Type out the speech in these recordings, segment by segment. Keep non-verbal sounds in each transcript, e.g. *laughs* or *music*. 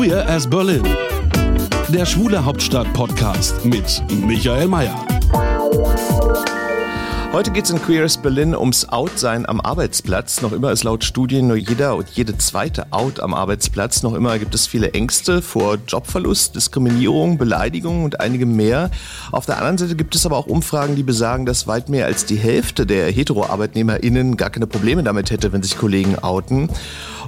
Queer as Berlin. Der Schwule Hauptstadt Podcast mit Michael Mayer. Heute geht es in Queer as Berlin ums Outsein am Arbeitsplatz. Noch immer ist laut Studien nur jeder und jede zweite Out am Arbeitsplatz. Noch immer gibt es viele Ängste vor Jobverlust, Diskriminierung, Beleidigung und einigem mehr. Auf der anderen Seite gibt es aber auch Umfragen, die besagen, dass weit mehr als die Hälfte der Hetero-ArbeitnehmerInnen gar keine Probleme damit hätte, wenn sich Kollegen outen.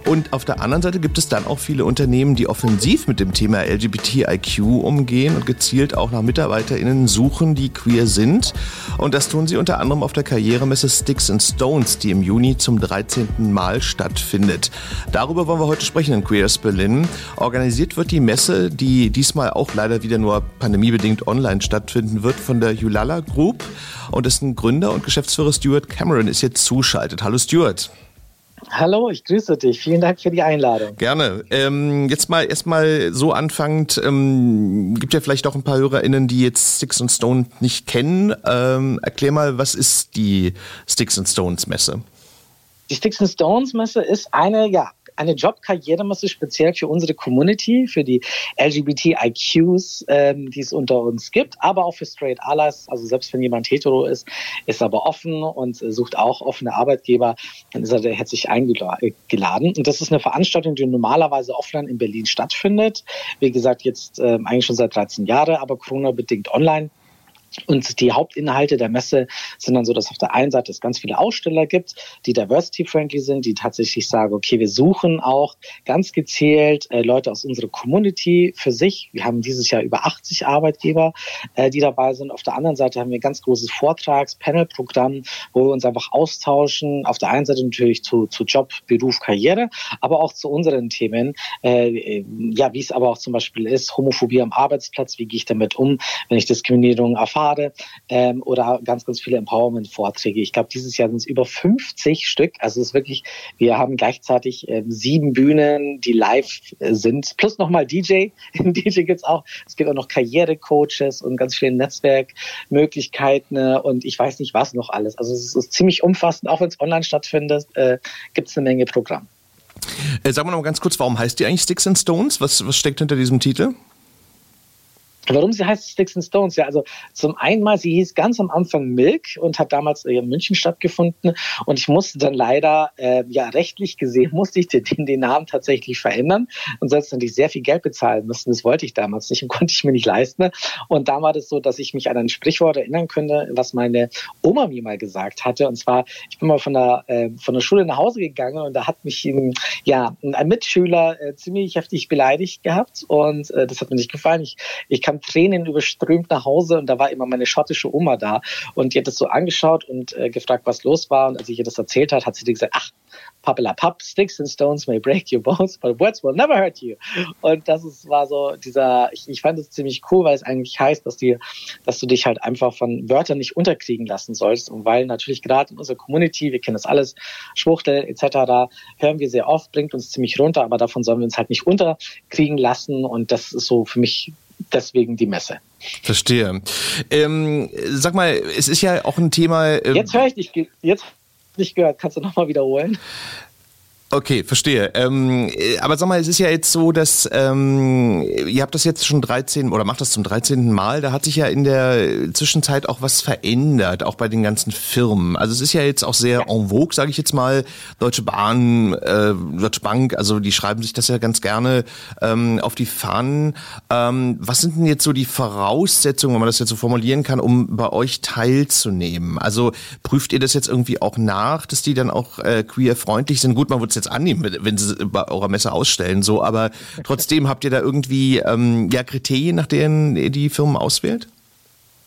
Und auf der anderen Seite gibt es dann auch viele Unternehmen, die offensiv mit dem Thema LGBTIQ umgehen und gezielt auch nach MitarbeiterInnen suchen, die queer sind. Und das tun sie unter anderem auf der Karrieremesse Sticks and Stones, die im Juni zum 13. Mal stattfindet. Darüber wollen wir heute sprechen in Queers Berlin. Organisiert wird die Messe, die diesmal auch leider wieder nur pandemiebedingt online stattfinden wird, von der Julala Group. Und dessen Gründer und Geschäftsführer Stuart Cameron ist jetzt zuschaltet. Hallo Stuart. Hallo, ich grüße dich. Vielen Dank für die Einladung. Gerne. Ähm, jetzt mal erstmal so anfangend, ähm, gibt ja vielleicht auch ein paar HörerInnen, die jetzt Sticks and Stones nicht kennen. Ähm, erklär mal, was ist die Sticks and Stones Messe? Die Sticks and Stones Messe ist eine, ja, eine Jobkarrieremesse speziell für unsere Community, für die LGBTIQs, ähm, die es unter uns gibt, aber auch für Straight Allies. Also selbst wenn jemand hetero ist, ist aber offen und sucht auch offene Arbeitgeber, dann ist er herzlich eingeladen. Und das ist eine Veranstaltung, die normalerweise offline in Berlin stattfindet. Wie gesagt, jetzt ähm, eigentlich schon seit 13 Jahren, aber Corona-bedingt online. Und die Hauptinhalte der Messe sind dann so, dass auf der einen Seite es ganz viele Aussteller gibt, die diversity-friendly sind, die tatsächlich sagen, okay, wir suchen auch ganz gezielt äh, Leute aus unserer Community für sich. Wir haben dieses Jahr über 80 Arbeitgeber, äh, die dabei sind. Auf der anderen Seite haben wir ein ganz großes Vortrags-Panel-Programm, wo wir uns einfach austauschen. Auf der einen Seite natürlich zu, zu Job, Beruf, Karriere, aber auch zu unseren Themen. Äh, ja, wie es aber auch zum Beispiel ist, Homophobie am Arbeitsplatz, wie gehe ich damit um, wenn ich Diskriminierung erfahre Pfade ähm, oder ganz, ganz viele Empowerment-Vorträge. Ich glaube, dieses Jahr sind es über 50 Stück. Also es ist wirklich, wir haben gleichzeitig ähm, sieben Bühnen, die live äh, sind, plus nochmal DJ. *laughs* DJ gibt's auch. Es gibt auch noch Karrierecoaches und ganz viele Netzwerkmöglichkeiten äh, und ich weiß nicht was noch alles. Also es ist ziemlich umfassend, auch wenn es online stattfindet, äh, gibt es eine Menge Programm. Äh, sagen wir noch mal ganz kurz, warum heißt die eigentlich Sticks and Stones? Was, was steckt hinter diesem Titel? Warum sie heißt Sticks and Stones? Ja, also zum einen mal, sie hieß ganz am Anfang Milk und hat damals in München stattgefunden und ich musste dann leider, äh, ja rechtlich gesehen, musste ich den, den Namen tatsächlich verändern und sonst natürlich sehr viel Geld bezahlen müssen. Das wollte ich damals nicht und *laughs* konnte ich mir nicht leisten. Und da war das so, dass ich mich an ein Sprichwort erinnern könnte, was meine Oma mir mal gesagt hatte. Und zwar, ich bin mal von der, äh, von der Schule nach Hause gegangen und da hat mich ähm, ja ein Mitschüler äh, ziemlich heftig beleidigt gehabt und äh, das hat mir nicht gefallen. Ich, ich kann kam Tränen überströmt nach Hause und da war immer meine schottische Oma da und die hat das so angeschaut und äh, gefragt, was los war und als ich ihr das erzählt hat, hat sie gesagt, ach, Papilla Pap, Sticks and Stones may break your bones, but words will never hurt you. Und das ist, war so dieser, ich, ich fand es ziemlich cool, weil es eigentlich heißt, dass, die, dass du dich halt einfach von Wörtern nicht unterkriegen lassen sollst. Und weil natürlich gerade in unserer Community, wir kennen das alles, Schwuchtel etc., hören wir sehr oft, bringt uns ziemlich runter, aber davon sollen wir uns halt nicht unterkriegen lassen. Und das ist so für mich deswegen die Messe. Verstehe. Ähm, sag mal, es ist ja auch ein Thema. Ähm jetzt höre ich dich. Jetzt nicht gehört. Kannst du nochmal wiederholen? Okay, verstehe. Ähm, äh, aber sag mal, es ist ja jetzt so, dass ähm, ihr habt das jetzt schon 13 oder macht das zum 13. Mal. Da hat sich ja in der Zwischenzeit auch was verändert, auch bei den ganzen Firmen. Also es ist ja jetzt auch sehr en vogue, sage ich jetzt mal. Deutsche Bahn, äh, Deutsche Bank, also die schreiben sich das ja ganz gerne ähm, auf die Fahnen. Ähm, was sind denn jetzt so die Voraussetzungen, wenn man das jetzt so formulieren kann, um bei euch teilzunehmen? Also prüft ihr das jetzt irgendwie auch nach, dass die dann auch äh, queer-freundlich sind? Gut, man wird jetzt annehmen, wenn sie bei eurer Messe ausstellen, so, aber trotzdem habt ihr da irgendwie ähm, ja Kriterien, nach denen ihr die Firmen auswählt?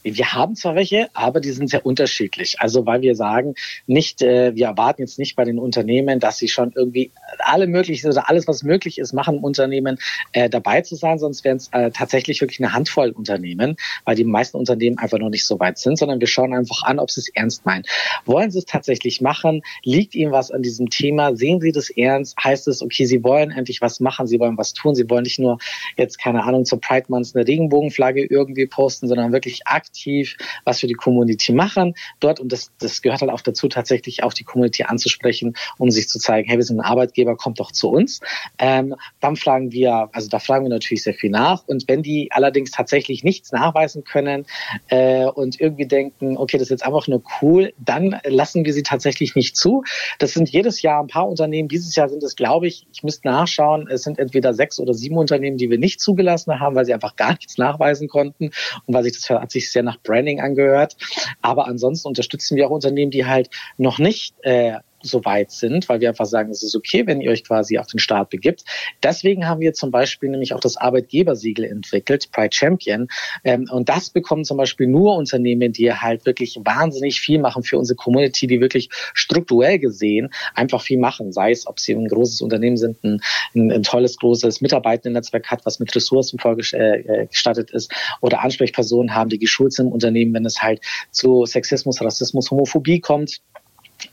Wir haben zwar welche, aber die sind sehr unterschiedlich. Also weil wir sagen, nicht, äh, wir erwarten jetzt nicht bei den Unternehmen, dass sie schon irgendwie alle möglichen oder alles, was möglich ist, machen im Unternehmen äh, dabei zu sein, sonst wären es äh, tatsächlich wirklich eine Handvoll Unternehmen, weil die meisten Unternehmen einfach noch nicht so weit sind, sondern wir schauen einfach an, ob sie es ernst meinen. Wollen sie es tatsächlich machen? Liegt ihnen was an diesem Thema? Sehen sie das ernst? Heißt es, okay, sie wollen endlich was machen, sie wollen was tun, sie wollen nicht nur jetzt, keine Ahnung, zur Pride Month eine Regenbogenflagge irgendwie posten, sondern wirklich aktiv aktiv was für die Community machen dort. Und das, das gehört halt auch dazu, tatsächlich auch die Community anzusprechen, um sich zu zeigen, hey, wir sind ein Arbeitgeber, kommt doch zu uns. Ähm, dann fragen wir, also da fragen wir natürlich sehr viel nach. Und wenn die allerdings tatsächlich nichts nachweisen können äh, und irgendwie denken, okay, das ist jetzt einfach nur cool, dann lassen wir sie tatsächlich nicht zu. Das sind jedes Jahr ein paar Unternehmen. Dieses Jahr sind es, glaube ich, ich müsste nachschauen, es sind entweder sechs oder sieben Unternehmen, die wir nicht zugelassen haben, weil sie einfach gar nichts nachweisen konnten und weil sich das hat sich sehr nach Branding angehört. Aber ansonsten unterstützen wir auch Unternehmen, die halt noch nicht äh, so weit sind, weil wir einfach sagen, es ist okay, wenn ihr euch quasi auf den Start begibt. Deswegen haben wir zum Beispiel nämlich auch das Arbeitgebersiegel entwickelt, Pride Champion. Ähm, und das bekommen zum Beispiel nur Unternehmen, die halt wirklich wahnsinnig viel machen für unsere Community, die wirklich strukturell gesehen einfach viel machen. Sei es, ob sie ein großes Unternehmen sind, ein, ein, ein tolles, großes Mitarbeitendennetzwerk hat, was mit Ressourcen vorgestattet äh, ist, oder Ansprechpersonen haben, die geschult sind im Unternehmen, wenn es halt zu Sexismus, Rassismus, Homophobie kommt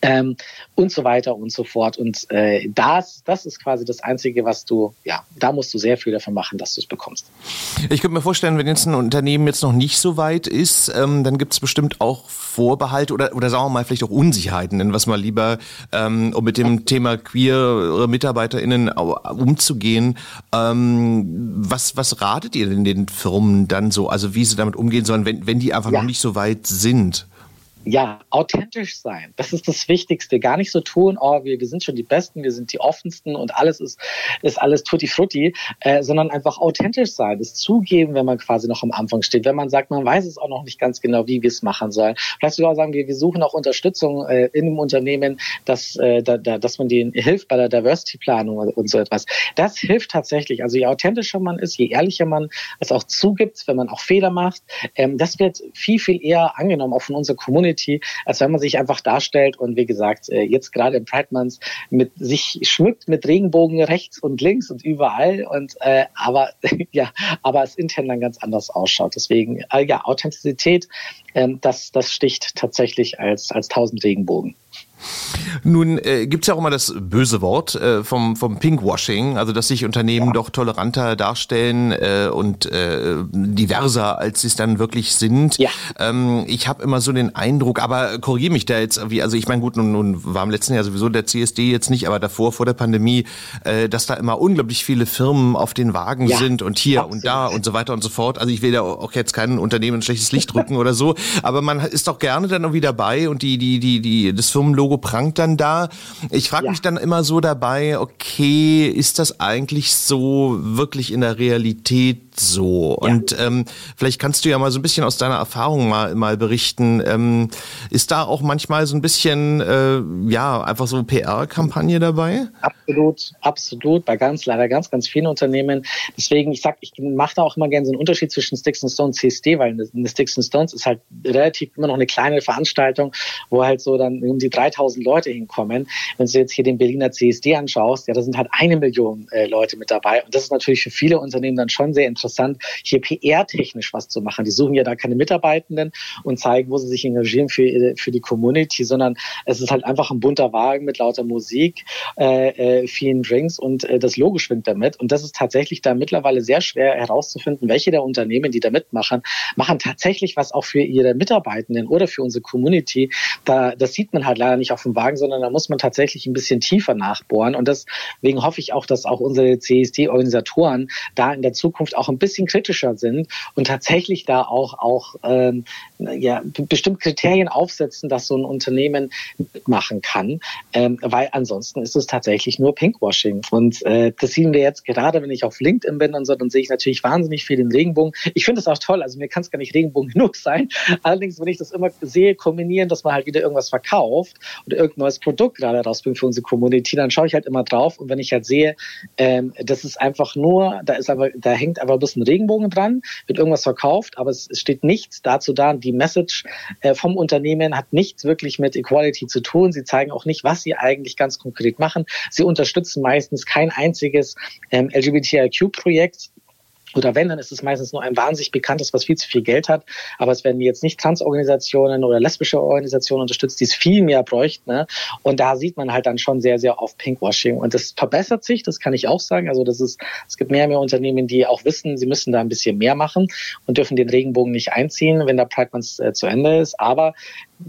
ähm, und so weiter und so fort. Und äh, das, das ist quasi das Einzige, was du, ja, da musst du sehr viel dafür machen, dass du es bekommst. Ich könnte mir vorstellen, wenn jetzt ein Unternehmen jetzt noch nicht so weit ist, ähm, dann gibt es bestimmt auch Vorbehalte oder, oder sagen wir mal vielleicht auch Unsicherheiten, wir es mal lieber, ähm, um mit dem Thema queer MitarbeiterInnen umzugehen. Ähm, was, was ratet ihr denn den Firmen dann so, also wie sie damit umgehen sollen, wenn, wenn die einfach ja. noch nicht so weit sind? Ja, authentisch sein. Das ist das Wichtigste. Gar nicht so tun, oh, wir, wir sind schon die Besten, wir sind die offensten und alles ist, ist alles tutti frutti, äh, sondern einfach authentisch sein. Das zugeben, wenn man quasi noch am Anfang steht. Wenn man sagt, man weiß es auch noch nicht ganz genau, wie wir es machen sollen. Vielleicht sogar sagen wir, wir suchen auch Unterstützung äh, in dem Unternehmen, dass, äh, da, da, dass man denen hilft bei der Diversity-Planung und so etwas. Das hilft tatsächlich. Also je authentischer man ist, je ehrlicher man es auch zugibt, wenn man auch Fehler macht, ähm, das wird viel, viel eher angenommen, auch von unserer Community Community, als wenn man sich einfach darstellt und wie gesagt, äh, jetzt gerade im Pride Month mit sich schmückt mit Regenbogen rechts und links und überall und äh, aber *laughs* ja, aber es intern dann ganz anders ausschaut. Deswegen äh, ja, Authentizität, äh, das das sticht tatsächlich als als tausend Regenbogen. Nun äh, gibt es ja auch immer das böse Wort äh, vom, vom Pinkwashing, also dass sich Unternehmen ja. doch toleranter darstellen äh, und äh, diverser, als sie es dann wirklich sind. Ja. Ähm, ich habe immer so den Eindruck, aber korrigiere mich da jetzt, wie, also ich meine, gut, nun, nun war im letzten Jahr sowieso der CSD jetzt nicht, aber davor, vor der Pandemie, äh, dass da immer unglaublich viele Firmen auf den Wagen ja. sind und hier Absolut. und da und so weiter und so fort. Also ich will da auch jetzt kein Unternehmen ein schlechtes Licht drücken oder so, aber man ist doch gerne dann irgendwie dabei und die, die, die, die, das Firmenlogo prangt dann da. Ich frage ja. mich dann immer so dabei, okay, ist das eigentlich so wirklich in der Realität so. Ja. Und ähm, vielleicht kannst du ja mal so ein bisschen aus deiner Erfahrung mal, mal berichten. Ähm, ist da auch manchmal so ein bisschen, äh, ja, einfach so PR-Kampagne dabei? Absolut, absolut. Bei ganz, leider ganz, ganz vielen Unternehmen. Deswegen, ich sag, ich mache da auch immer gerne so einen Unterschied zwischen Sticks and Stones CSD, weil eine Sticks and Stones ist halt relativ immer noch eine kleine Veranstaltung, wo halt so dann um die 3000 Leute hinkommen. Wenn du jetzt hier den Berliner CSD anschaust, ja, da sind halt eine Million äh, Leute mit dabei. Und das ist natürlich für viele Unternehmen dann schon sehr interessant interessant, hier PR-technisch was zu machen. Die suchen ja da keine Mitarbeitenden und zeigen, wo sie sich engagieren für, für die Community, sondern es ist halt einfach ein bunter Wagen mit lauter Musik, äh, äh, vielen Drinks und äh, das Logo schwingt damit. Und das ist tatsächlich da mittlerweile sehr schwer herauszufinden, welche der Unternehmen, die da mitmachen, machen tatsächlich was auch für ihre Mitarbeitenden oder für unsere Community. Da, das sieht man halt leider nicht auf dem Wagen, sondern da muss man tatsächlich ein bisschen tiefer nachbohren. Und deswegen hoffe ich auch, dass auch unsere CSD-Organisatoren da in der Zukunft auch ein bisschen kritischer sind und tatsächlich da auch, auch ähm, ja, bestimmt Kriterien aufsetzen, dass so ein Unternehmen mitmachen kann, ähm, weil ansonsten ist es tatsächlich nur Pinkwashing. Und äh, das sehen wir jetzt gerade, wenn ich auf LinkedIn bin und so, dann sehe ich natürlich wahnsinnig viel den Regenbogen. Ich finde es auch toll, also mir kann es gar nicht Regenbogen *laughs* genug sein. Allerdings, wenn ich das immer sehe, kombinieren, dass man halt wieder irgendwas verkauft oder irgendein neues Produkt gerade rausbringt für unsere Community, dann schaue ich halt immer drauf und wenn ich halt sehe, ähm, das ist einfach nur, da ist aber, da hängt aber bisschen Regenbogen dran, wird irgendwas verkauft, aber es, steht nichts dazu da. Die Message äh, vom Unternehmen hat nichts wirklich mit Equality zu tun. Sie zeigen auch nicht, was sie eigentlich ganz konkret machen. Sie unterstützen meistens kein einziges ähm, LGBTIQ-Projekt oder wenn, dann ist es meistens nur ein wahnsinnig bekanntes, was viel zu viel Geld hat. Aber es werden jetzt nicht Transorganisationen oder lesbische Organisationen unterstützt, die es viel mehr bräuchten. Ne? Und da sieht man halt dann schon sehr, sehr oft Pinkwashing. Und das verbessert sich, das kann ich auch sagen. Also das ist, es gibt mehr und mehr Unternehmen, die auch wissen, sie müssen da ein bisschen mehr machen und dürfen den Regenbogen nicht einziehen, wenn der Pride Month äh, zu Ende ist. Aber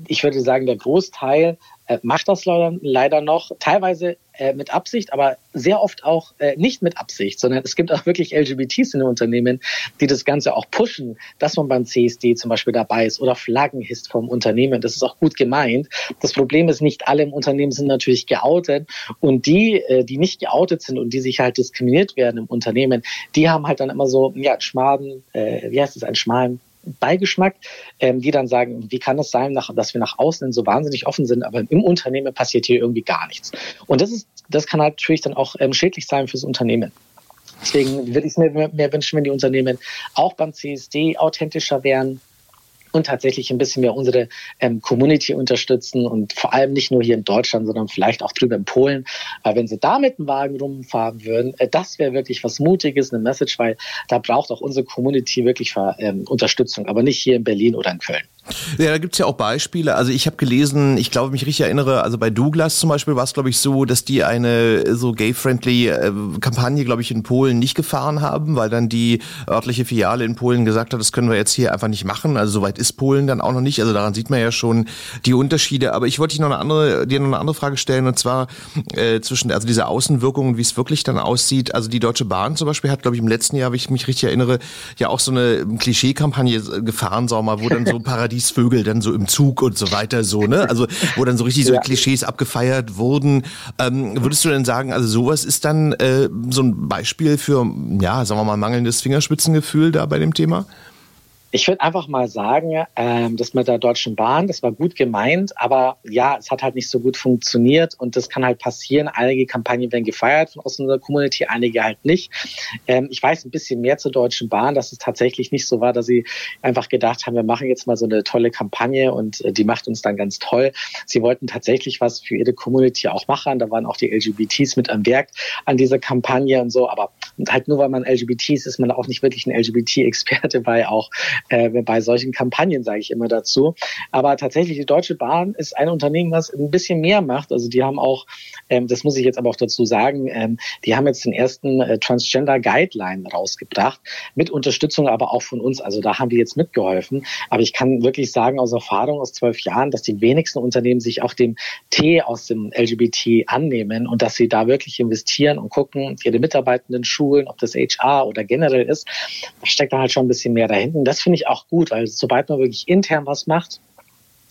ich würde sagen, der Großteil äh, macht das leider, leider noch, teilweise äh, mit Absicht, aber sehr oft auch äh, nicht mit Absicht, sondern es gibt auch wirklich LGBTs in den Unternehmen, die das Ganze auch pushen, dass man beim CSD zum Beispiel dabei ist oder Flaggen hisst vom Unternehmen. Das ist auch gut gemeint. Das Problem ist, nicht alle im Unternehmen sind natürlich geoutet und die, äh, die nicht geoutet sind und die sich halt diskriminiert werden im Unternehmen, die haben halt dann immer so, ja, schmalen, äh, wie heißt es, einen schmalen Beigeschmack, ähm, die dann sagen, wie kann es sein, nach, dass wir nach außen so wahnsinnig offen sind, aber im Unternehmen passiert hier irgendwie gar nichts. Und das ist, das kann natürlich dann auch ähm, schädlich sein fürs Unternehmen. Deswegen würde ich es mir mehr wünschen, wenn die Unternehmen auch beim CSD authentischer wären, und tatsächlich ein bisschen mehr unsere ähm, Community unterstützen und vor allem nicht nur hier in Deutschland, sondern vielleicht auch drüber in Polen. Weil wenn sie da mit dem Wagen rumfahren würden, äh, das wäre wirklich was Mutiges, eine Message, weil da braucht auch unsere Community wirklich ähm, Unterstützung, aber nicht hier in Berlin oder in Köln. Ja, da gibt's ja auch Beispiele. Also ich habe gelesen, ich glaube, mich richtig erinnere, also bei Douglas zum Beispiel war es, glaube ich, so, dass die eine so gay-friendly äh, Kampagne, glaube ich, in Polen nicht gefahren haben, weil dann die örtliche Filiale in Polen gesagt hat, das können wir jetzt hier einfach nicht machen. Also soweit ist Polen dann auch noch nicht. Also daran sieht man ja schon die Unterschiede. Aber ich wollte dich noch eine andere, dir noch eine andere Frage stellen, und zwar äh, zwischen, also diese Außenwirkungen, wie es wirklich dann aussieht. Also die Deutsche Bahn zum Beispiel hat, glaube ich, im letzten Jahr, wie ich mich richtig erinnere, ja auch so eine Klischee-Kampagne gefahren, sag mal, wo dann so Paradies *laughs* Paradiesvögel dann so im Zug und so weiter, so, ne? Also, wo dann so richtig so *laughs* ja. Klischees abgefeiert wurden. Ähm, würdest du denn sagen, also sowas ist dann äh, so ein Beispiel für, ja, sagen wir mal, mangelndes Fingerspitzengefühl da bei dem Thema? Ich würde einfach mal sagen, ähm, das mit der Deutschen Bahn, das war gut gemeint, aber ja, es hat halt nicht so gut funktioniert und das kann halt passieren. Einige Kampagnen werden gefeiert aus unserer Community, einige halt nicht. Ähm, ich weiß ein bisschen mehr zur Deutschen Bahn, dass es tatsächlich nicht so war, dass sie einfach gedacht haben, wir machen jetzt mal so eine tolle Kampagne und äh, die macht uns dann ganz toll. Sie wollten tatsächlich was für ihre Community auch machen. Da waren auch die LGBTs mit am Werk an dieser Kampagne und so, aber halt nur weil man LGBTs ist, ist man auch nicht wirklich ein LGBT-Experte, weil auch äh, bei solchen Kampagnen, sage ich immer dazu. Aber tatsächlich, die Deutsche Bahn ist ein Unternehmen, was ein bisschen mehr macht. Also die haben auch, ähm, das muss ich jetzt aber auch dazu sagen, ähm, die haben jetzt den ersten äh, Transgender Guideline rausgebracht, mit Unterstützung aber auch von uns. Also da haben wir jetzt mitgeholfen. Aber ich kann wirklich sagen aus Erfahrung aus zwölf Jahren, dass die wenigsten Unternehmen sich auch dem T aus dem LGBT annehmen und dass sie da wirklich investieren und gucken, ihre Mitarbeitenden schulen, ob das HR oder generell ist. Da steckt da halt schon ein bisschen mehr dahinter. Das finde ich auch gut, weil sobald man wirklich intern was macht,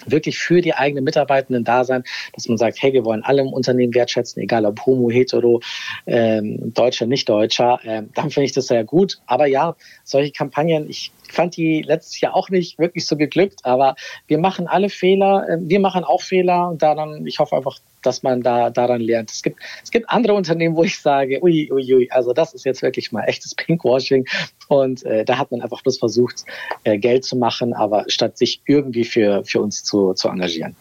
wirklich für die eigenen Mitarbeitenden da sein, dass man sagt, hey, wir wollen alle im Unternehmen wertschätzen, egal ob homo, hetero, ähm, Deutscher, nicht Deutscher, ähm, dann finde ich das sehr gut. Aber ja, solche Kampagnen, ich fand die letztes Jahr auch nicht wirklich so geglückt, aber wir machen alle Fehler, äh, wir machen auch Fehler und daran, ich hoffe einfach, dass man da daran lernt. Es gibt, es gibt andere Unternehmen, wo ich sage, ui, ui, ui, also das ist jetzt wirklich mal echtes Pinkwashing. Und äh, da hat man einfach bloß versucht, äh, Geld zu machen, aber statt sich irgendwie für, für uns zu, zu engagieren.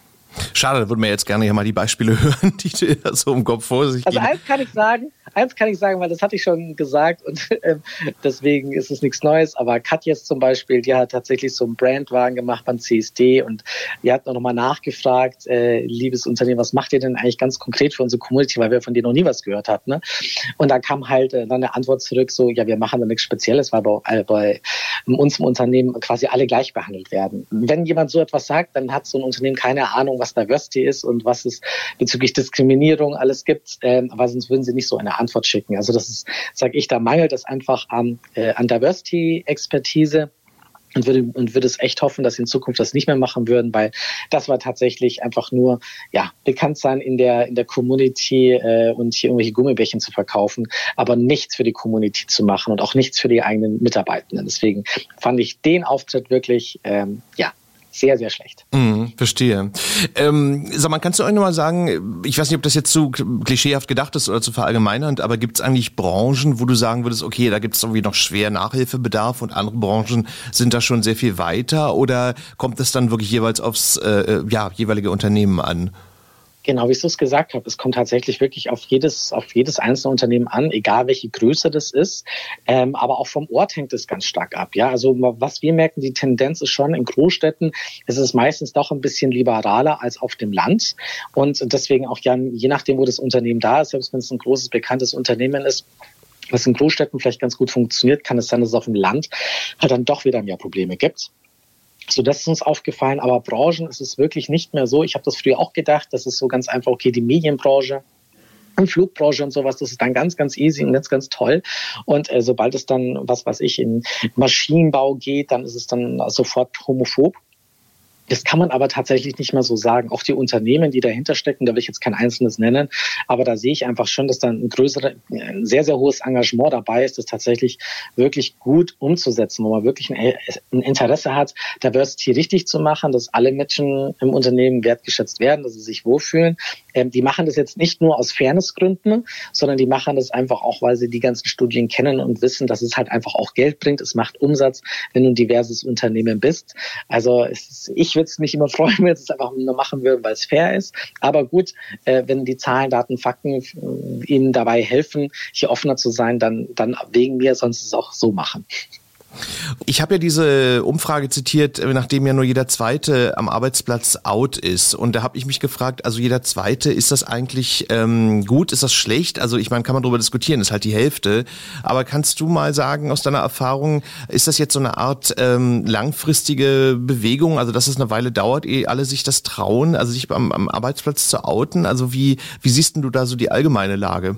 Schade, da würden wir jetzt gerne hier mal die Beispiele *laughs* hören, die dir so im Kopf vor sich Also eins kann ich sagen, eins kann ich sagen, weil das hatte ich schon gesagt und *laughs* äh, deswegen ist es nichts Neues. Aber Katjes zum Beispiel, die hat tatsächlich so einen Brandwagen gemacht beim CSD und die hat noch mal nachgefragt, äh, liebes Unternehmen, was macht ihr denn eigentlich ganz konkret für unsere Community, weil wir von denen noch nie was gehört hatten. Ne? Und da kam halt äh, dann eine Antwort zurück, so, ja, wir machen da nichts Spezielles, weil bei, äh, bei uns im Unternehmen quasi alle gleich behandelt werden. Wenn jemand so etwas sagt, dann hat so ein Unternehmen keine Ahnung, was Diversity ist und was es bezüglich Diskriminierung alles gibt, ähm, aber sonst würden sie nicht so eine Antwort schicken. Also das ist, sage ich, da mangelt es einfach an, äh, an Diversity-Expertise und würde, und würde es echt hoffen, dass sie in Zukunft das nicht mehr machen würden, weil das war tatsächlich einfach nur ja bekannt sein in der in der Community äh, und hier irgendwelche Gummibärchen zu verkaufen, aber nichts für die Community zu machen und auch nichts für die eigenen Mitarbeitenden. Deswegen fand ich den Auftritt wirklich ähm, ja sehr, sehr schlecht. Mhm, verstehe. Ähm, sag mal, kannst du euch nochmal sagen, ich weiß nicht, ob das jetzt zu klischeehaft gedacht ist oder zu verallgemeinernd, aber gibt es eigentlich Branchen, wo du sagen würdest, okay, da gibt es irgendwie noch schwer Nachhilfebedarf und andere Branchen sind da schon sehr viel weiter oder kommt es dann wirklich jeweils aufs äh, ja, jeweilige Unternehmen an? Genau, wie ich es gesagt habe, es kommt tatsächlich wirklich auf jedes, auf jedes einzelne Unternehmen an, egal welche Größe das ist. Ähm, aber auch vom Ort hängt es ganz stark ab. Ja, also was wir merken, die Tendenz ist schon in Großstädten, ist es meistens doch ein bisschen liberaler als auf dem Land. Und deswegen auch ja, je nachdem, wo das Unternehmen da ist, selbst wenn es ein großes, bekanntes Unternehmen ist, was in Großstädten vielleicht ganz gut funktioniert, kann es sein, dass es auf dem Land halt dann doch wieder mehr Probleme gibt. So, das ist uns aufgefallen. Aber Branchen ist es wirklich nicht mehr so. Ich habe das früher auch gedacht. Das ist so ganz einfach, okay, die Medienbranche, und Flugbranche und sowas, das ist dann ganz, ganz easy und ganz, ganz toll. Und äh, sobald es dann, was weiß ich, in Maschinenbau geht, dann ist es dann sofort homophob. Das kann man aber tatsächlich nicht mehr so sagen. Auch die Unternehmen, die dahinter stecken, da will ich jetzt kein einzelnes nennen, aber da sehe ich einfach schon, dass da ein größeres, ein sehr, sehr hohes Engagement dabei ist, das tatsächlich wirklich gut umzusetzen, wo man wirklich ein, Interesse hat, Diversity richtig zu machen, dass alle Menschen im Unternehmen wertgeschätzt werden, dass sie sich wohlfühlen. Ähm, die machen das jetzt nicht nur aus Fairnessgründen, sondern die machen das einfach auch, weil sie die ganzen Studien kennen und wissen, dass es halt einfach auch Geld bringt. Es macht Umsatz, wenn du ein diverses Unternehmen bist. Also ist, ich würde es mich immer freuen, *laughs* wenn es einfach nur machen würden, weil es fair ist. Aber gut, äh, wenn die Zahlen, Daten, Fakten äh, Ihnen dabei helfen, hier offener zu sein, dann, dann wegen mir, sonst es auch so machen. Ich habe ja diese Umfrage zitiert, äh, nachdem ja nur jeder Zweite am Arbeitsplatz out ist. Und da habe ich mich gefragt, also jeder Zweite, ist das eigentlich ähm, gut, ist das schlecht? Also ich meine, kann man darüber diskutieren, ist halt die Hälfte. Aber kannst du mal sagen, aus deiner Erfahrung, ist das jetzt so eine Art ähm, langfristige Bewegung, also dass es eine Weile dauert, ehe alle sich das trauen, also sich am, am Arbeitsplatz zu outen? Also wie, wie siehst du da so die allgemeine Lage?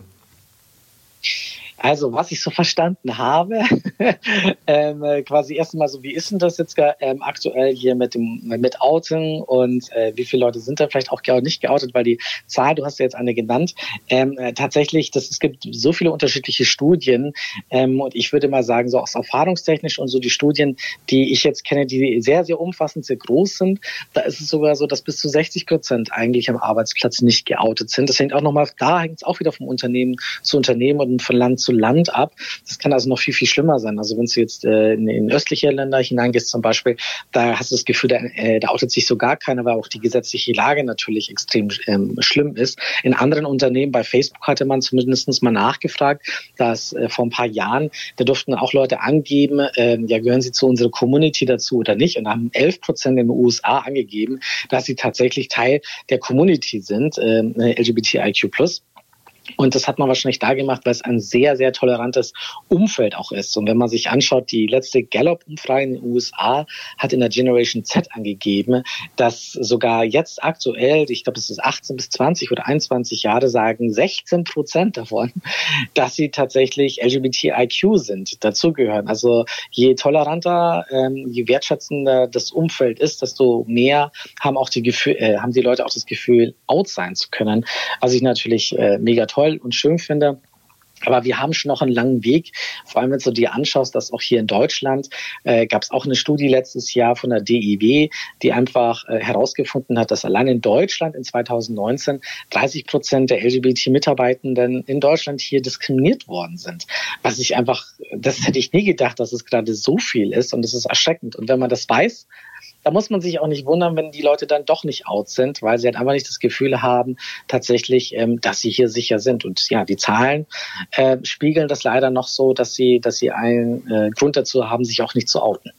Also, was ich so verstanden habe, *laughs* ähm, äh, quasi erstmal so, wie ist denn das jetzt ähm, aktuell hier mit dem mit Outen und äh, wie viele Leute sind da vielleicht auch nicht geoutet, weil die Zahl, du hast ja jetzt eine genannt, ähm, äh, tatsächlich, das, es gibt so viele unterschiedliche Studien ähm, und ich würde mal sagen, so aus erfahrungstechnisch und so die Studien, die ich jetzt kenne, die sehr, sehr umfassend, sehr groß sind, da ist es sogar so, dass bis zu 60 Prozent eigentlich am Arbeitsplatz nicht geoutet sind. Das hängt auch nochmal, da hängt es auch wieder vom Unternehmen zu Unternehmen und von Land zu Land ab. Das kann also noch viel, viel schlimmer sein. Also wenn du jetzt äh, in, in östliche Länder hineingehst zum Beispiel, da hast du das Gefühl, da, äh, da outet sich so gar keiner, weil auch die gesetzliche Lage natürlich extrem ähm, schlimm ist. In anderen Unternehmen, bei Facebook hatte man zumindest mal nachgefragt, dass äh, vor ein paar Jahren, da durften auch Leute angeben, äh, ja, gehören sie zu unserer Community dazu oder nicht? Und haben 11 Prozent in den USA angegeben, dass sie tatsächlich Teil der Community sind, äh, LGBTIQ+. Und das hat man wahrscheinlich da gemacht, weil es ein sehr, sehr tolerantes Umfeld auch ist. Und wenn man sich anschaut, die letzte Gallup-Umfrage in den USA hat in der Generation Z angegeben, dass sogar jetzt aktuell, ich glaube, es ist 18 bis 20 oder 21 Jahre, sagen 16 Prozent davon, *laughs* dass sie tatsächlich LGBTIQ sind, dazugehören. Also je toleranter, ähm, je wertschätzender das Umfeld ist, desto mehr haben auch die Gefühl, äh, haben die Leute auch das Gefühl, out sein zu können. Was ich natürlich äh, mega toll und schön finde. Aber wir haben schon noch einen langen Weg. Vor allem, wenn du dir anschaust, dass auch hier in Deutschland äh, gab es auch eine Studie letztes Jahr von der DIW, die einfach äh, herausgefunden hat, dass allein in Deutschland in 2019 30 Prozent der LGBT-Mitarbeitenden in Deutschland hier diskriminiert worden sind. Was ich einfach, das hätte ich nie gedacht, dass es gerade so viel ist und das ist erschreckend. Und wenn man das weiß, da muss man sich auch nicht wundern, wenn die Leute dann doch nicht out sind, weil sie halt einfach nicht das Gefühl haben, tatsächlich, ähm, dass sie hier sicher sind. Und ja, die Zahlen äh, spiegeln das leider noch so, dass sie, dass sie einen äh, Grund dazu haben, sich auch nicht zu outen.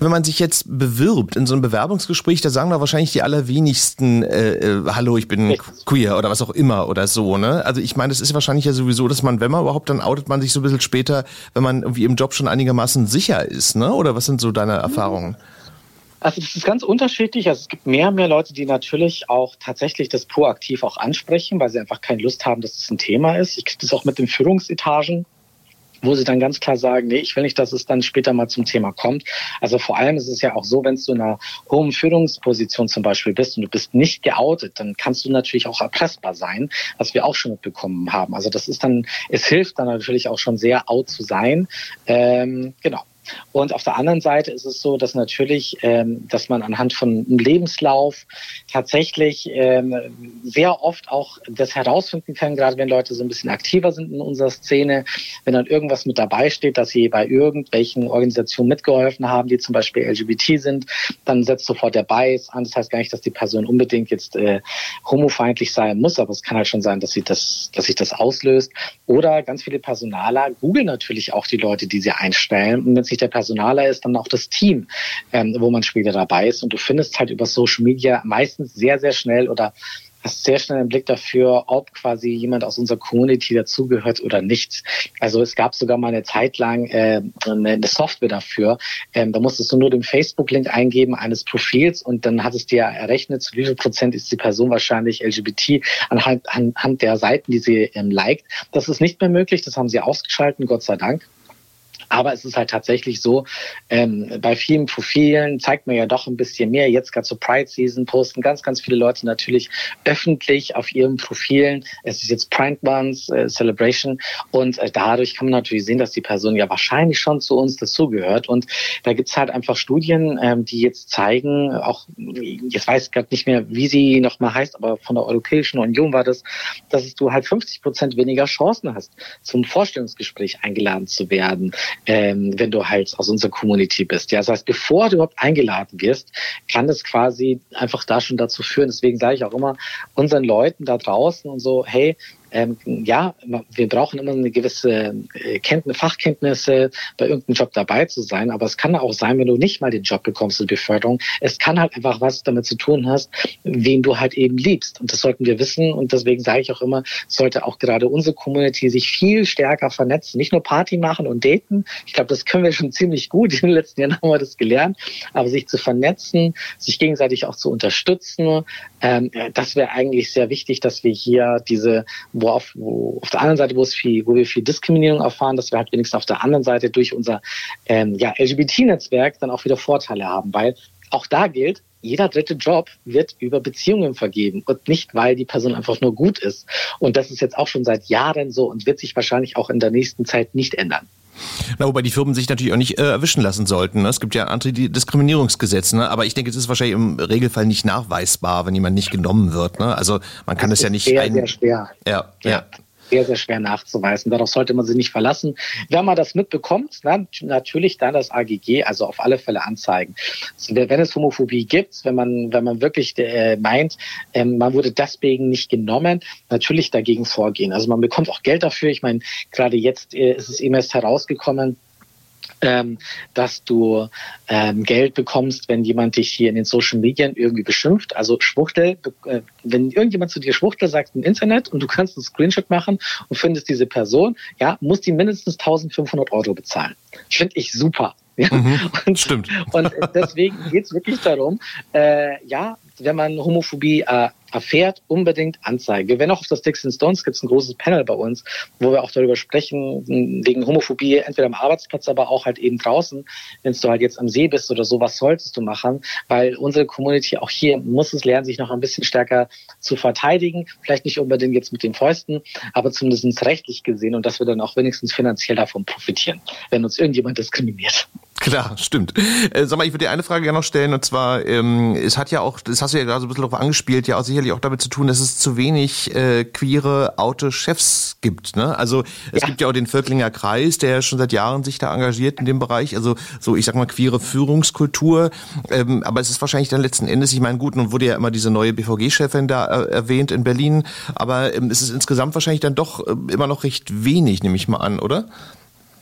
Wenn man sich jetzt bewirbt in so einem Bewerbungsgespräch, da sagen da wahrscheinlich die allerwenigsten, äh, äh, hallo, ich bin queer oder was auch immer oder so, ne? Also ich meine, es ist wahrscheinlich ja sowieso, dass man, wenn man überhaupt, dann outet man sich so ein bisschen später, wenn man irgendwie im Job schon einigermaßen sicher ist, ne? Oder was sind so deine Erfahrungen? Mhm. Also das ist ganz unterschiedlich. Also es gibt mehr und mehr Leute, die natürlich auch tatsächlich das proaktiv auch ansprechen, weil sie einfach keine Lust haben, dass es das ein Thema ist. Ich kriege das auch mit den Führungsetagen wo sie dann ganz klar sagen, nee, ich will nicht, dass es dann später mal zum Thema kommt. Also vor allem ist es ja auch so, wenn du in einer hohen Führungsposition zum Beispiel bist und du bist nicht geoutet, dann kannst du natürlich auch erpressbar sein, was wir auch schon mitbekommen haben. Also das ist dann, es hilft dann natürlich auch schon sehr out zu sein. Ähm, genau. Und auf der anderen Seite ist es so, dass natürlich, ähm, dass man anhand von einem Lebenslauf tatsächlich ähm, sehr oft auch das herausfinden kann, gerade wenn Leute so ein bisschen aktiver sind in unserer Szene, wenn dann irgendwas mit dabei steht, dass sie bei irgendwelchen Organisationen mitgeholfen haben, die zum Beispiel LGBT sind, dann setzt sofort der Bias an. Das heißt gar nicht, dass die Person unbedingt jetzt äh, homofeindlich sein muss, aber es kann halt schon sein, dass sie das, dass sich das auslöst. Oder ganz viele Personaler googeln natürlich auch die Leute, die sie einstellen. Und wenn es nicht der Personaler ist, dann auch das Team, ähm, wo man später dabei ist. Und du findest halt über Social Media meistens sehr, sehr schnell oder hast sehr schnell einen Blick dafür, ob quasi jemand aus unserer Community dazugehört oder nicht. Also es gab sogar mal eine Zeit lang äh, eine Software dafür. Ähm, da musstest du nur den Facebook-Link eingeben eines Profils und dann hat es dir errechnet, zu wie viel Prozent ist die Person wahrscheinlich LGBT anhand, anhand der Seiten, die sie ähm, liked. Das ist nicht mehr möglich, das haben sie ausgeschalten, Gott sei Dank. Aber es ist halt tatsächlich so, ähm, bei vielen Profilen zeigt man ja doch ein bisschen mehr. Jetzt gerade zur Pride Season posten ganz, ganz viele Leute natürlich öffentlich auf ihren Profilen. Es ist jetzt Pride Month, äh, Celebration. Und äh, dadurch kann man natürlich sehen, dass die Person ja wahrscheinlich schon zu uns dazugehört. Und da gibt's halt einfach Studien, ähm, die jetzt zeigen, auch, jetzt weiß ich gerade nicht mehr, wie sie nochmal heißt, aber von der Europäischen Union war das, dass du halt 50 Prozent weniger Chancen hast, zum Vorstellungsgespräch eingeladen zu werden ähm, wenn du halt aus unserer Community bist. Ja, das heißt, bevor du überhaupt eingeladen wirst, kann es quasi einfach da schon dazu führen. Deswegen sage ich auch immer unseren Leuten da draußen und so, hey, ähm, ja, wir brauchen immer eine gewisse äh, Kenntnis, Fachkenntnisse, bei irgendeinem Job dabei zu sein. Aber es kann auch sein, wenn du nicht mal den Job bekommst, die Beförderung. Es kann halt einfach was damit zu tun hast, wen du halt eben liebst. Und das sollten wir wissen. Und deswegen sage ich auch immer, sollte auch gerade unsere Community sich viel stärker vernetzen. Nicht nur Party machen und daten. Ich glaube, das können wir schon ziemlich gut. In den letzten Jahren haben wir das gelernt. Aber sich zu vernetzen, sich gegenseitig auch zu unterstützen, ähm, das wäre eigentlich sehr wichtig, dass wir hier diese wo auf, wo auf der anderen Seite, wo es viel, wo wir viel Diskriminierung erfahren, dass wir halt wenigstens auf der anderen Seite durch unser ähm, ja, LGBT-Netzwerk dann auch wieder Vorteile haben, weil auch da gilt, jeder dritte Job wird über Beziehungen vergeben und nicht, weil die Person einfach nur gut ist. Und das ist jetzt auch schon seit Jahren so und wird sich wahrscheinlich auch in der nächsten Zeit nicht ändern. Na, wobei die Firmen sich natürlich auch nicht äh, erwischen lassen sollten. Ne? Es gibt ja Antidiskriminierungsgesetze, ne? aber ich denke, es ist wahrscheinlich im Regelfall nicht nachweisbar, wenn jemand nicht genommen wird. Ne? Also man kann es ja nicht. Sehr, ein... sehr schwer. Ja, ja. ja sehr, sehr schwer nachzuweisen. Darauf sollte man sich nicht verlassen. Wenn man das mitbekommt, dann natürlich dann das AGG, also auf alle Fälle anzeigen. Wenn es Homophobie gibt, wenn man, wenn man wirklich äh, meint, ähm, man wurde deswegen nicht genommen, natürlich dagegen vorgehen. Also man bekommt auch Geld dafür. Ich meine, gerade jetzt äh, ist es eben erst herausgekommen, ähm, dass du ähm, Geld bekommst, wenn jemand dich hier in den Social Medien irgendwie beschimpft. Also Schwuchtel, äh, wenn irgendjemand zu dir Schwuchtel sagt im Internet und du kannst einen Screenshot machen und findest diese Person, ja, muss die mindestens 1500 Euro bezahlen. Finde ich super. *laughs* Ja? Mhm, und, stimmt. Und deswegen geht es wirklich darum, äh, ja, wenn man Homophobie äh, erfährt, unbedingt anzeigen. Wir werden auch auf das Sticks and Stones gibt es ein großes Panel bei uns, wo wir auch darüber sprechen, wegen Homophobie, entweder am Arbeitsplatz, aber auch halt eben draußen, wenn du halt jetzt am See bist oder so, was solltest du machen? Weil unsere Community auch hier muss es lernen, sich noch ein bisschen stärker zu verteidigen. Vielleicht nicht unbedingt jetzt mit den Fäusten, aber zumindest rechtlich gesehen und dass wir dann auch wenigstens finanziell davon profitieren, wenn uns irgendjemand diskriminiert. Klar, stimmt. Äh, sag mal, ich würde dir eine Frage gerne noch stellen, und zwar, ähm, es hat ja auch, das hast du ja gerade so ein bisschen darauf angespielt, ja auch sicherlich auch damit zu tun, dass es zu wenig äh, queere Autochefs gibt. Ne? Also es ja. gibt ja auch den Völklinger Kreis, der schon seit Jahren sich da engagiert in dem Bereich, also so, ich sag mal, queere Führungskultur. Ähm, aber es ist wahrscheinlich dann letzten Endes, ich meine, gut, nun wurde ja immer diese neue BVG-Chefin da äh, erwähnt in Berlin, aber ähm, es ist insgesamt wahrscheinlich dann doch äh, immer noch recht wenig, nehme ich mal an, oder?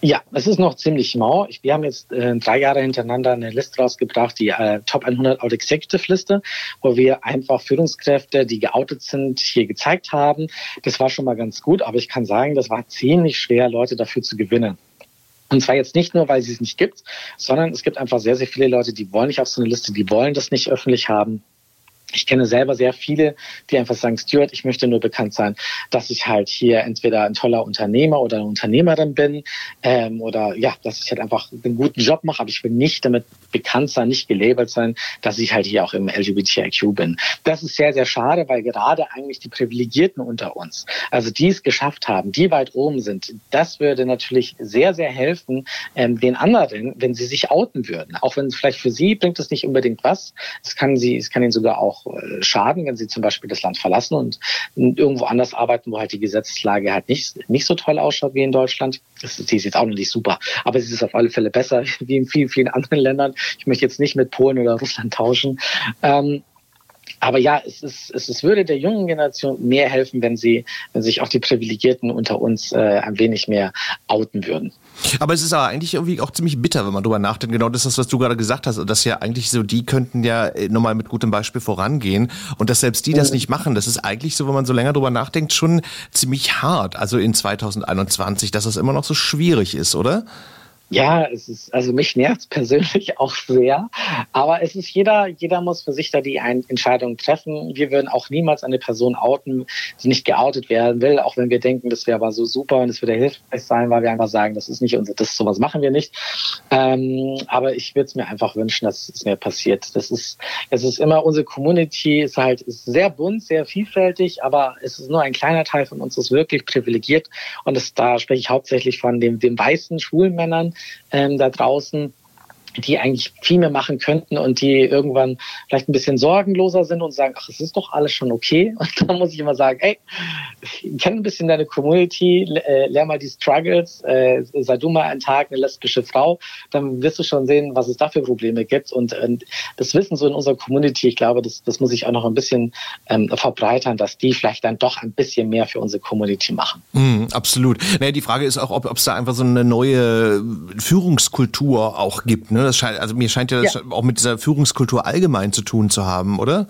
Ja, es ist noch ziemlich mau. Wir haben jetzt äh, drei Jahre hintereinander eine Liste rausgebracht, die äh, Top 100 Out Executive Liste, wo wir einfach Führungskräfte, die geoutet sind, hier gezeigt haben. Das war schon mal ganz gut, aber ich kann sagen, das war ziemlich schwer, Leute dafür zu gewinnen. Und zwar jetzt nicht nur, weil sie es nicht gibt, sondern es gibt einfach sehr, sehr viele Leute, die wollen nicht auf so eine Liste, die wollen das nicht öffentlich haben. Ich kenne selber sehr viele, die einfach sagen, Stuart, ich möchte nur bekannt sein, dass ich halt hier entweder ein toller Unternehmer oder eine Unternehmerin bin ähm, oder ja, dass ich halt einfach einen guten Job mache, aber ich will nicht damit bekannt sein, nicht gelabelt sein, dass ich halt hier auch im LGBTIQ bin. Das ist sehr, sehr schade, weil gerade eigentlich die Privilegierten unter uns, also die es geschafft haben, die weit oben sind, das würde natürlich sehr, sehr helfen ähm, den anderen, wenn sie sich outen würden. Auch wenn es vielleicht für sie bringt es nicht unbedingt was. Es kann sie, es kann ihnen sogar auch äh, schaden, wenn sie zum Beispiel das Land verlassen und irgendwo anders arbeiten, wo halt die Gesetzeslage halt nicht, nicht so toll ausschaut wie in Deutschland. Das, ist jetzt auch noch nicht super, aber sie ist auf alle Fälle besser *laughs* wie in vielen, vielen anderen Ländern. Ich möchte jetzt nicht mit Polen oder Russland tauschen. Ähm, aber ja, es, ist, es, es würde der jungen Generation mehr helfen, wenn sie, wenn sich auch die Privilegierten unter uns äh, ein wenig mehr outen würden. Aber es ist aber eigentlich irgendwie auch ziemlich bitter, wenn man drüber nachdenkt. Genau das ist, was du gerade gesagt hast. Dass ja eigentlich so, die könnten ja äh, nochmal mit gutem Beispiel vorangehen. Und dass selbst die das mhm. nicht machen, das ist eigentlich so, wenn man so länger drüber nachdenkt, schon ziemlich hart. Also in 2021, dass das immer noch so schwierig ist, oder? Ja, es ist, also mich nervt persönlich *laughs* auch sehr. Aber es ist jeder, jeder muss für sich da die Entscheidung treffen. Wir würden auch niemals eine Person outen, die nicht geoutet werden will, auch wenn wir denken, das wäre aber so super und es würde hilfreich sein, weil wir einfach sagen, das ist nicht unser, das sowas machen wir nicht. Ähm, aber ich würde es mir einfach wünschen, dass es mir passiert. Das ist, es ist immer unsere Community ist halt ist sehr bunt, sehr vielfältig, aber es ist nur ein kleiner Teil von uns ist wirklich privilegiert und das, da spreche ich hauptsächlich von dem, dem weißen Schwulmännern, ähm, da draußen, die eigentlich viel mehr machen könnten und die irgendwann vielleicht ein bisschen sorgenloser sind und sagen, ach, es ist doch alles schon okay. *laughs* Und da muss ich immer sagen, ey, kenn ein bisschen deine Community, äh, lern mal die Struggles, äh, sei du mal einen Tag eine lesbische Frau, dann wirst du schon sehen, was es da für Probleme gibt. Und das Wissen so in unserer Community, ich glaube, das, das muss ich auch noch ein bisschen ähm, verbreitern, dass die vielleicht dann doch ein bisschen mehr für unsere Community machen. Mm, absolut. Naja, die Frage ist auch, ob es da einfach so eine neue Führungskultur auch gibt. Ne? Das scheint, also mir scheint ja das ja. auch mit dieser Führungskultur allgemein zu tun zu haben, oder?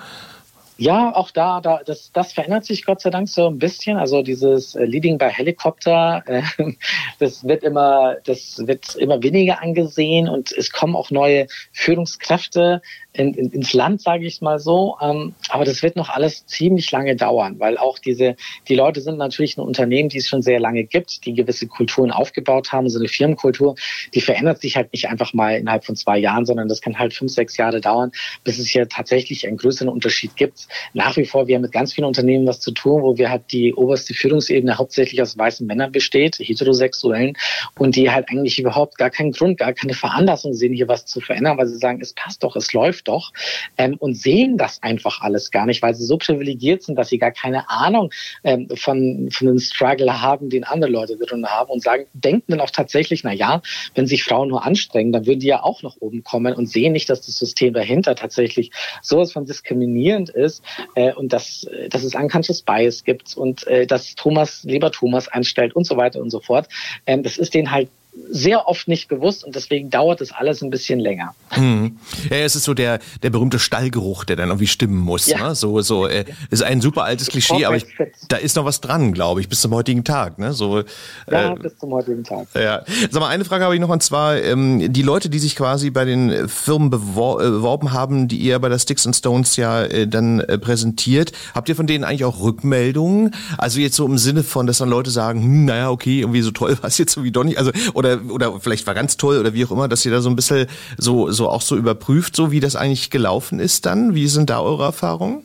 Ja, auch da, da das, das verändert sich Gott sei Dank so ein bisschen. Also dieses äh, Leading by Helicopter, äh, *laughs* das wird immer, das wird immer weniger angesehen und es kommen auch neue Führungskräfte in, in, ins Land, sage ich mal so. Ähm, aber das wird noch alles ziemlich lange dauern, weil auch diese, die Leute sind natürlich ein Unternehmen, die es schon sehr lange gibt, die gewisse Kulturen aufgebaut haben. So eine Firmenkultur, die verändert sich halt nicht einfach mal innerhalb von zwei Jahren, sondern das kann halt fünf, sechs Jahre dauern, bis es hier tatsächlich einen größeren Unterschied gibt. Nach wie vor, wir haben mit ganz vielen Unternehmen was zu tun, wo wir halt die oberste Führungsebene hauptsächlich aus weißen Männern besteht, heterosexuellen, und die halt eigentlich überhaupt gar keinen Grund, gar keine Veranlassung sehen, hier was zu verändern, weil sie sagen, es passt doch, es läuft doch ähm, und sehen das einfach alles gar nicht, weil sie so privilegiert sind, dass sie gar keine Ahnung ähm, von, von den Struggle haben, den andere Leute drin haben und sagen, denken dann auch tatsächlich, na ja, wenn sich Frauen nur anstrengen, dann würden die ja auch nach oben kommen und sehen nicht, dass das System dahinter tatsächlich sowas von diskriminierend ist äh, und dass, dass es unconscious Bias gibt und äh, dass Thomas lieber Thomas einstellt und so weiter und so fort. Ähm, das ist denen halt sehr oft nicht bewusst und deswegen dauert das alles ein bisschen länger. Hm. Ja, es ist so der, der berühmte Stallgeruch, der dann irgendwie stimmen muss. Ja. Ne? So, so, äh, ist ein super altes Klischee, aber ich, da ist noch was dran, glaube ich, bis zum heutigen Tag. Ne? So, ja, äh, bis zum heutigen Tag. Ja. Sag mal, eine Frage habe ich noch und zwar, ähm, die Leute, die sich quasi bei den Firmen bewor äh, beworben haben, die ihr bei der Sticks and Stones ja äh, dann äh, präsentiert, habt ihr von denen eigentlich auch Rückmeldungen? Also jetzt so im Sinne von, dass dann Leute sagen, hm, naja, okay, irgendwie so toll war es jetzt irgendwie doch nicht. Also, oder oder, vielleicht war ganz toll oder wie auch immer, dass ihr da so ein bisschen so, so auch so überprüft, so wie das eigentlich gelaufen ist dann? Wie sind da eure Erfahrungen?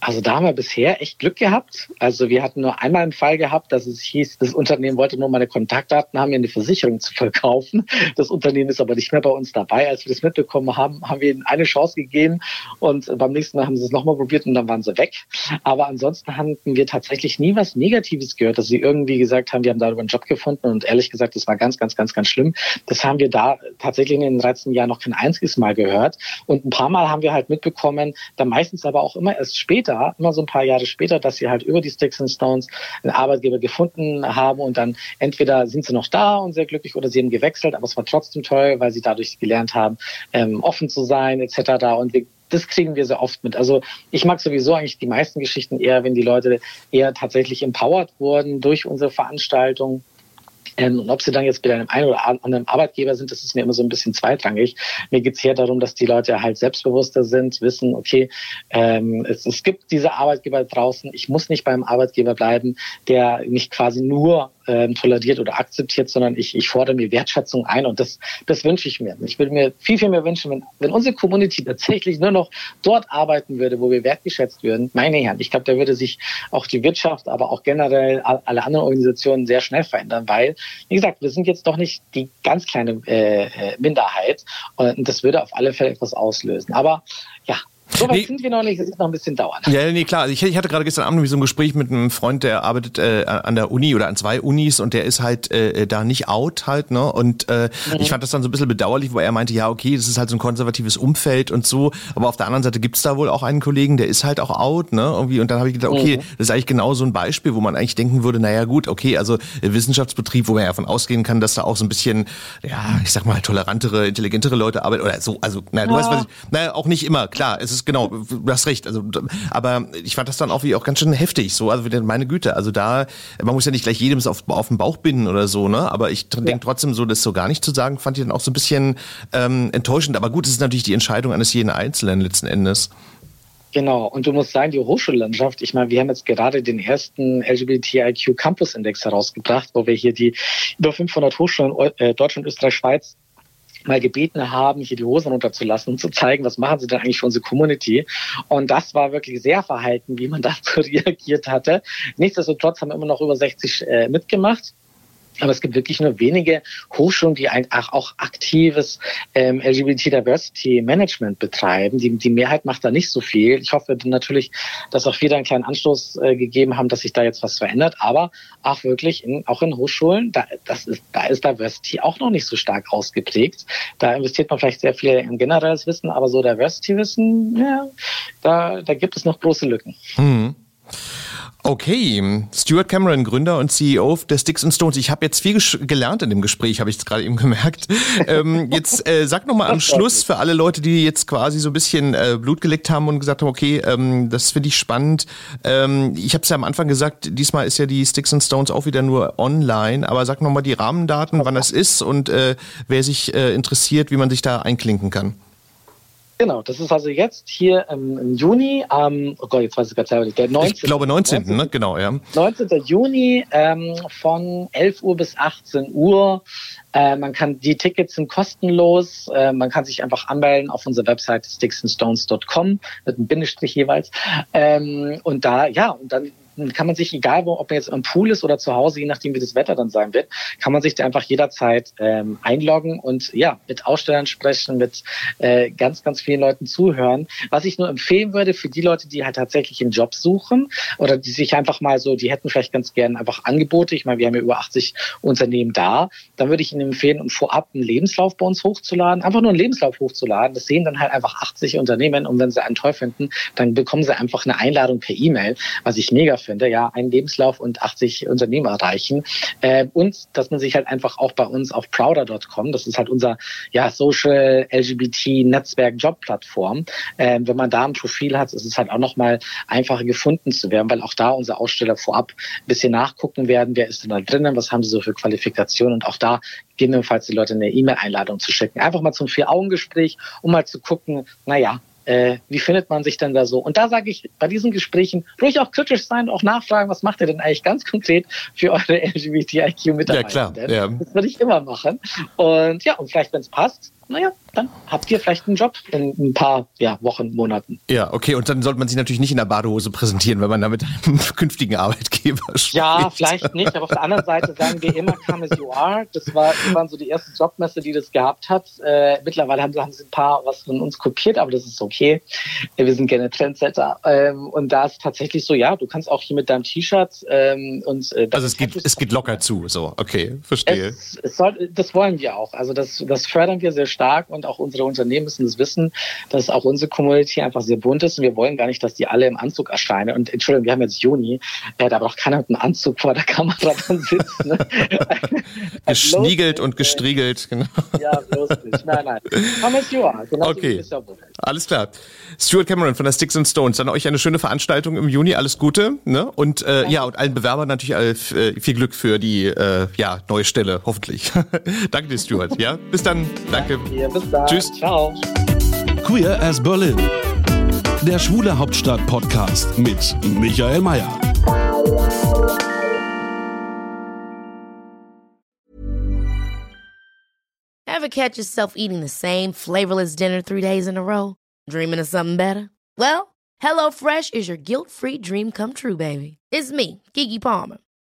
Also da haben wir bisher echt Glück gehabt. Also wir hatten nur einmal einen Fall gehabt, dass es hieß, das Unternehmen wollte nur meine Kontaktdaten haben, mir eine Versicherung zu verkaufen. Das Unternehmen ist aber nicht mehr bei uns dabei. Als wir das mitbekommen haben, haben wir ihnen eine Chance gegeben und beim nächsten Mal haben sie es nochmal probiert und dann waren sie weg. Aber ansonsten hatten wir tatsächlich nie was Negatives gehört, dass sie irgendwie gesagt haben, wir haben darüber einen Job gefunden und ehrlich gesagt, das war ganz, ganz, ganz, ganz schlimm. Das haben wir da tatsächlich in den 13 Jahren noch kein einziges Mal gehört. Und ein paar Mal haben wir halt mitbekommen, dann meistens aber auch immer erst später, später, immer so ein paar Jahre später, dass sie halt über die Sticks and Stones einen Arbeitgeber gefunden haben und dann entweder sind sie noch da und sehr glücklich oder sie haben gewechselt, aber es war trotzdem toll, weil sie dadurch gelernt haben, ähm, offen zu sein etc. Und wir das kriegen wir sehr oft mit. Also ich mag sowieso eigentlich die meisten Geschichten eher, wenn die Leute eher tatsächlich empowered wurden durch unsere Veranstaltung Ähm, und ob sie dann jetzt bei einem einen oder anderen Arbeitgeber sind, das ist mir immer so ein bisschen zweitrangig. Mir geht es hier darum, dass die Leute halt selbstbewusster sind, wissen, okay, ähm, es, es gibt diese Arbeitgeber draußen, ich muss nicht beim Arbeitgeber bleiben, der mich quasi nur ähm, toleriert oder akzeptiert, sondern ich, ich fordere mir Wertschätzung ein und das, das wünsche ich mir. Ich würde mir viel, viel mehr wünschen, wenn, wenn unsere Community tatsächlich nur noch dort arbeiten würde, wo wir wertgeschätzt würden. Meine Herren, ich glaube, da würde sich auch die Wirtschaft, aber auch generell alle anderen Organisationen sehr schnell verändern, weil, wie gesagt, wir sind jetzt doch nicht die ganz kleine äh, äh Minderheit und das würde auf alle Fälle etwas auslösen. Aber ja, so weit nee. sind wir noch nicht, es wird noch ein bisschen dauern. Ja, nee, klar. Also ich, ich hatte gerade gestern Abend so ein Gespräch mit einem Freund, der arbeitet äh, an der Uni oder an zwei Unis und der ist halt äh, da nicht out halt, ne? Und äh, mhm. ich fand das dann so ein bisschen bedauerlich, wo er meinte, ja, okay, das ist halt so ein konservatives Umfeld und so, aber auf der anderen Seite gibt's da wohl auch einen Kollegen, der ist halt auch out, ne? Irgendwie, und dann habe ich gedacht, okay, mhm. das ist eigentlich genau so ein Beispiel, wo man eigentlich denken würde, naja gut, okay, also Wissenschaftsbetrieb, wo man ja davon ausgehen kann, dass da auch so ein bisschen, ja, ich sag mal, tolerantere, intelligentere Leute arbeiten oder so, also, naja, du ja. weißt, was ich, naja, auch nicht immer, klar, es ist genau, du hast recht. Also, aber ich fand das dann auch wie auch ganz schön heftig. So, also meine Güte, also da, man muss ja nicht gleich jedem auf, auf den Bauch binden oder so, ne? Aber ich ja. denke trotzdem so, das so gar nicht zu sagen, fand ich dann auch so ein bisschen ähm, enttäuschend. Aber gut, es ist natürlich die Entscheidung eines jeden Einzelnen letzten Endes. Genau, und du musst sagen, die Hochschullandschaft, ich meine, wir haben jetzt gerade den ersten LGBTIQ Campus Index herausgebracht, wo wir hier die über 500 Hochschulen äh, Deutschland, Österreich, Schweiz mal gebeten haben, hier die Hosen runterzulassen und zu zeigen, was machen sie denn eigentlich für unsere Community. Und das war wirklich sehr verhalten, wie man *laughs* dazu reagiert hatte. Nichtsdestotrotz haben immer noch über 60 äh, mitgemacht. Aber es gibt wirklich nur wenige Hochschulen, die ein, auch aktives ähm, LGBT-Diversity-Management betreiben. Die, die Mehrheit macht da nicht so viel. Ich hoffe natürlich, dass auch wir da einen kleinen Anstoß äh, gegeben haben, dass sich da jetzt was verändert. Aber auch wirklich, in, auch in Hochschulen, da, das ist, da ist Diversity auch noch nicht so stark ausgeprägt. Da investiert man vielleicht sehr viel in generelles Wissen, aber so Diversity-Wissen, ja, da, da gibt es noch große Lücken. Mhm. Okay, Stuart Cameron, Gründer und CEO der Sticks and Stones. Ich habe jetzt viel gelernt in dem Gespräch, habe ich gerade eben gemerkt. *laughs* Ähm, jetzt äh, sag noch mal am Schluss für alle Leute, die jetzt quasi so ein bisschen äh, Blut geleckt haben und gesagt haben, okay, ähm, das finde ich spannend. Ähm, ich habe es ja am Anfang gesagt, diesmal ist ja die Sticks and Stones auch wieder nur online. Aber sag noch mal die Rahmendaten, wann das ist und äh, wer sich äh, interessiert, wie man sich da einklinken kann. Genau, das ist also jetzt hier im, Juni, ähm, oh Gott, jetzt weiß ich selber nicht, der 19. Ich glaube 19. 19. Ne? genau, ja. 19. Juni ähm, von 11 Uhr bis 18 Uhr. Äh, man kann, die Tickets sind kostenlos. Äh, man kann sich einfach anmelden auf unserer Website sticksandstones.com mit einem Bindestrich jeweils. Ähm, und da, ja, und dann kann man sich, egal wo, ob man jetzt im Pool ist oder zu Hause, je nachdem wie das Wetter dann sein wird, kann man sich da einfach jederzeit ähm, einloggen und ja, mit Ausstellern sprechen, mit äh, ganz, ganz vielen Leuten zuhören. Was ich nur empfehlen würde für die Leute, die halt tatsächlich einen Job suchen oder die sich einfach mal so, die hätten vielleicht ganz gern einfach Angebote. Ich meine, wir haben ja über 80 Unternehmen da. Dann würde ich Ihnen empfehlen, um vorab einen Lebenslauf bei uns hochzuladen, einfach nur einen Lebenslauf hochzuladen. Das sehen dann halt einfach 80 Unternehmen und wenn sie einen toll finden, dann bekommen sie einfach eine Einladung per E-Mail, was ich mega finde finde, ja, einen Lebenslauf und 80 Unternehmen erreichen. Äh, und dass man sich halt einfach auch bei uns auf prouder.com, das ist halt unser ja, Social LGBT Netzwerk Jobplattform, äh, wenn man da ein Profil hat, ist es halt auch nochmal einfacher gefunden zu werden, weil auch da unsere Aussteller vorab ein bisschen nachgucken werden, wer ist denn da drinnen, was haben sie so für Qualifikationen und auch da gegebenenfalls die Leute eine E-Mail-Einladung zu schicken. Einfach mal zum Vier-Augen-Gespräch, um mal zu gucken, naja, äh, wie findet man sich denn da so? Und da sage ich bei diesen Gesprächen ruhig auch kritisch sein, auch nachfragen, was macht ihr denn eigentlich ganz konkret für eure *laughs* LGBTIQ-Mitarbeiter? Ja, klar. Ja. Das würde ich immer machen. Und ja, und vielleicht, wenn es passt, naja, dann habt ihr vielleicht einen Job in ein paar ja, Wochen, Monaten. Ja, okay. Und dann sollte man sich natürlich nicht in der Badehose präsentieren, wenn man da mit einem *laughs* künftigen Arbeitgeber *laughs* spricht. Ja, vielleicht nicht. Aber auf der anderen Seite sagen wir immer, come as you are. Das, war, waren so die erste Jobmesse, die das gehabt hat. Äh, mittlerweile haben, haben sie ein paar was von uns kopiert, aber das ist okay. Wir sind gerne Trendsetter. Ähm, und da ist tatsächlich so, ja, du kannst auch hier mit deinem T-Shirt ähm, und äh, Also es geht, es geht locker zu, so, okay, verstehe. Es, es soll, das wollen wir auch. Also das, das fördern wir sehr stark stark und auch unsere Unternehmen müssen es wissen, dass auch unsere Community einfach sehr bunt ist und wir wollen gar nicht, dass die alle im Anzug erscheinen. Und Entschuldigung, wir haben jetzt Juni, äh, da braucht keiner mit einem Anzug vor der Kamera dann sitzen. Ne? *laughs* Geschniegelt und gestriegelt, genau. Ja, bloß nicht. Nein, nein. Thomas Joa, genau okay. Alles klar. Stuart Cameron von der Sticks and Stones, dann euch eine schöne Veranstaltung im Juni, alles Gute. Ne? Und äh, ja. ja, und allen Bewerbern natürlich äh, viel Glück für die äh, ja, neue Stelle, hoffentlich. *laughs* Danke dir, Stuart. Ja, bis dann. Danke. Danke bis dann. Tschüss. Ciao. Queer as Berlin. Der Schwule Hauptstadt Podcast mit Michael Mayer. Ever catch yourself eating the same flavorless dinner three days in a row? Dreaming of something better? Well, HelloFresh is your guilt-free dream come true, baby. It's me, Kiki Palmer.